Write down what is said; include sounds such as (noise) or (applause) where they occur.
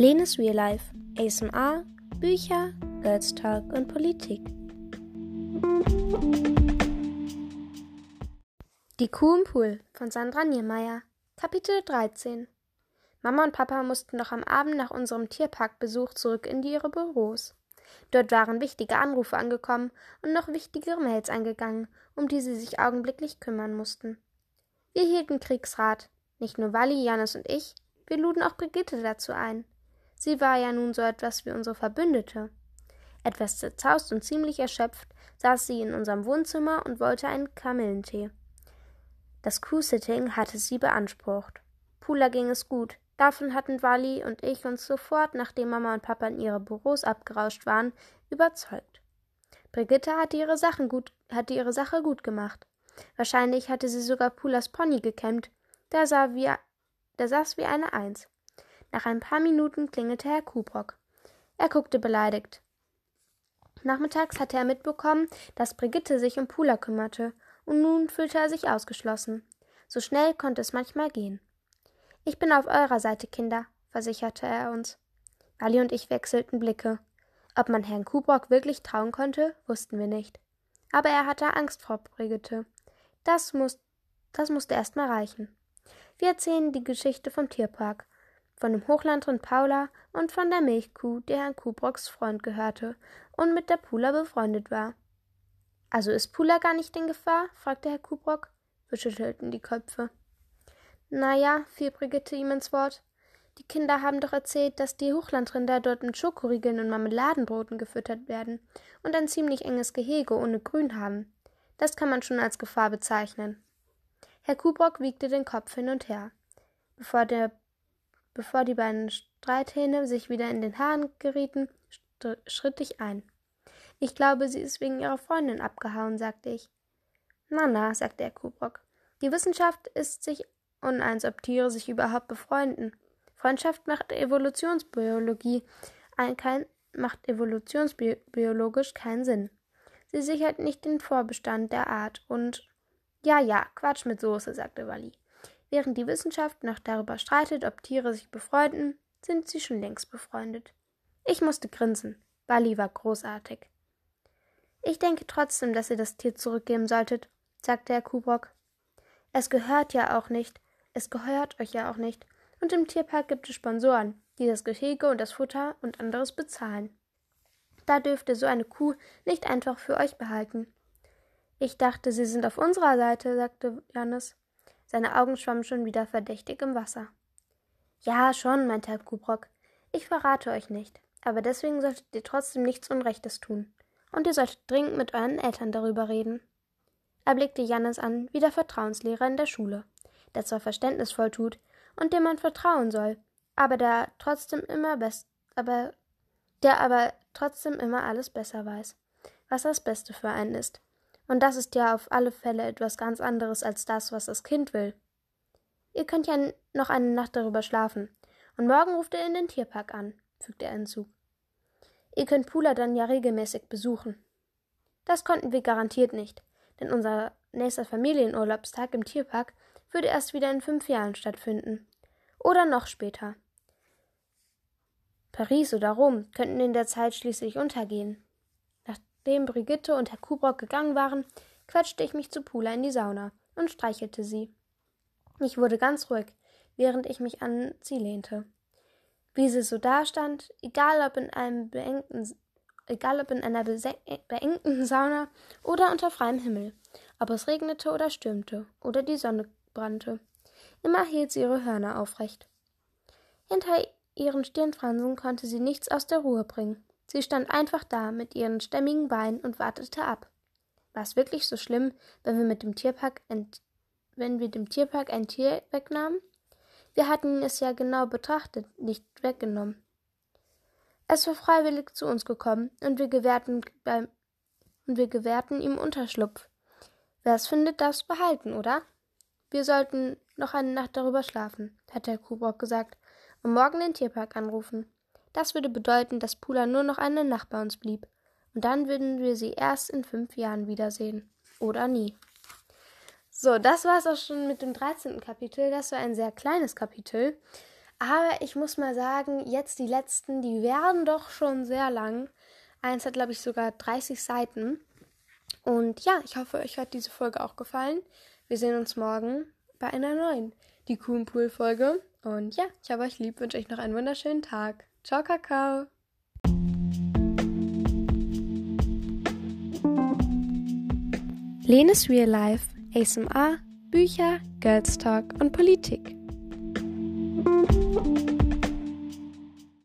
Lenes Real Life, ASMR, Bücher, Girls Talk und Politik. Die Kuh im Pool von Sandra Niemeyer, Kapitel 13 Mama und Papa mussten noch am Abend nach unserem Tierparkbesuch zurück in ihre Büros. Dort waren wichtige Anrufe angekommen und noch wichtigere Mails eingegangen, um die sie sich augenblicklich kümmern mussten. Wir hielten Kriegsrat, nicht nur Wally, Janis und ich, wir luden auch Brigitte dazu ein. Sie war ja nun so etwas wie unsere Verbündete. Etwas zerzaust und ziemlich erschöpft saß sie in unserem Wohnzimmer und wollte einen Kamillentee. Das Crew-Sitting hatte sie beansprucht. Pula ging es gut. Davon hatten Wally und ich uns sofort, nachdem Mama und Papa in ihre Büros abgerauscht waren, überzeugt. Brigitte hatte ihre, Sachen gut, hatte ihre Sache gut gemacht. Wahrscheinlich hatte sie sogar Pulas Pony gekämmt. Der, sah wie, der saß wie eine Eins. Nach ein paar Minuten klingelte Herr Kubrock. Er guckte beleidigt. Nachmittags hatte er mitbekommen, dass Brigitte sich um Pula kümmerte, und nun fühlte er sich ausgeschlossen. So schnell konnte es manchmal gehen. Ich bin auf eurer Seite, Kinder, versicherte er uns. Ali und ich wechselten Blicke. Ob man Herrn Kubrock wirklich trauen konnte, wussten wir nicht. Aber er hatte Angst vor Brigitte. Das, muss, das musste erst mal reichen. Wir erzählen die Geschichte vom Tierpark, von dem Hochlandrind Paula und von der Milchkuh, die Herrn Kubrocks Freund gehörte und mit der Pula befreundet war. Also ist Pula gar nicht in Gefahr? fragte Herr Kubrock. Wir schüttelten die Köpfe. Na ja, fiel Brigitte ihm ins Wort. Die Kinder haben doch erzählt, dass die Hochlandrinder dort mit Schokoriegeln und Marmeladenbroten gefüttert werden und ein ziemlich enges Gehege ohne Grün haben. Das kann man schon als Gefahr bezeichnen. Herr Kubrock wiegte den Kopf hin und her. Bevor, der, bevor die beiden Streithähne sich wieder in den Haaren gerieten, schritt ich ein. Ich glaube, sie ist wegen ihrer Freundin abgehauen, sagte ich. Na, na, sagte Herr Kubrock. Die Wissenschaft ist sich uneins, ob Tiere sich überhaupt befreunden. Freundschaft macht Evolutionsbiologie ein, kein, macht evolutionsbiologisch keinen Sinn. Sie sichert nicht den Vorbestand der Art und ja, ja, Quatsch mit Soße, sagte Wally. Während die Wissenschaft noch darüber streitet, ob Tiere sich befreunden, sind sie schon längst befreundet. Ich musste grinsen. Wally war großartig. Ich denke trotzdem, dass ihr das Tier zurückgeben solltet, sagte Herr Kubrock. Es gehört ja auch nicht. Es gehört euch ja auch nicht. Und im Tierpark gibt es Sponsoren, die das Gehege und das Futter und anderes bezahlen. Da dürft ihr so eine Kuh nicht einfach für euch behalten. Ich dachte, Sie sind auf unserer Seite, sagte Janis. Seine Augen schwammen schon wieder verdächtig im Wasser. Ja, schon, meinte Herr Kubrock. Ich verrate euch nicht, aber deswegen solltet ihr trotzdem nichts Unrechtes tun. Und ihr solltet dringend mit euren Eltern darüber reden. Er blickte Jannis an, wie der Vertrauenslehrer in der Schule, der zwar verständnisvoll tut und dem man vertrauen soll, aber der trotzdem immer best, aber der aber trotzdem immer alles besser weiß, was das Beste für einen ist. Und das ist ja auf alle Fälle etwas ganz anderes als das, was das Kind will. Ihr könnt ja noch eine Nacht darüber schlafen. Und morgen ruft ihr in den Tierpark an, fügte er hinzu. Ihr könnt Pula dann ja regelmäßig besuchen. Das konnten wir garantiert nicht, denn unser nächster Familienurlaubstag im Tierpark würde erst wieder in fünf Jahren stattfinden. Oder noch später. Paris oder Rom könnten in der Zeit schließlich untergehen. Nachdem Brigitte und Herr Kubrock gegangen waren, quetschte ich mich zu Pula in die Sauna und streichelte sie. Ich wurde ganz ruhig, während ich mich an sie lehnte. Wie sie so dastand, egal ob in einem beengten egal ob in einer beengten (laughs) Sauna oder unter freiem Himmel, ob es regnete oder stürmte oder die Sonne brannte. Immer hielt sie ihre Hörner aufrecht. Hinter ihren Stirnfransen konnte sie nichts aus der Ruhe bringen. Sie stand einfach da mit ihren stämmigen Beinen und wartete ab. War es wirklich so schlimm, wenn wir mit dem Tierpark wenn wir dem Tierpark ein Tier wegnahmen? Wir hatten es ja genau betrachtet, nicht weggenommen. Es war freiwillig zu uns gekommen und wir gewährten beim und wir gewährten ihm Unterschlupf. Wer es findet, darf's behalten, oder? Wir sollten noch eine Nacht darüber schlafen, hatte Herr Kubrock gesagt, und morgen den Tierpark anrufen. Das würde bedeuten, dass Pula nur noch eine Nacht bei uns blieb. Und dann würden wir sie erst in fünf Jahren wiedersehen. Oder nie. So, das war es auch schon mit dem 13. Kapitel. Das war ein sehr kleines Kapitel. Aber ich muss mal sagen, jetzt die letzten, die werden doch schon sehr lang. Eins hat, glaube ich, sogar 30 Seiten. Und ja, ich hoffe, euch hat diese Folge auch gefallen. Wir sehen uns morgen bei einer neuen Die Cool Pool Folge. Und ja, ich habe euch lieb, wünsche euch noch einen wunderschönen Tag. Ciao, Kakao. Lenes Real Life, ASMR, Bücher, Girls Talk und Politik.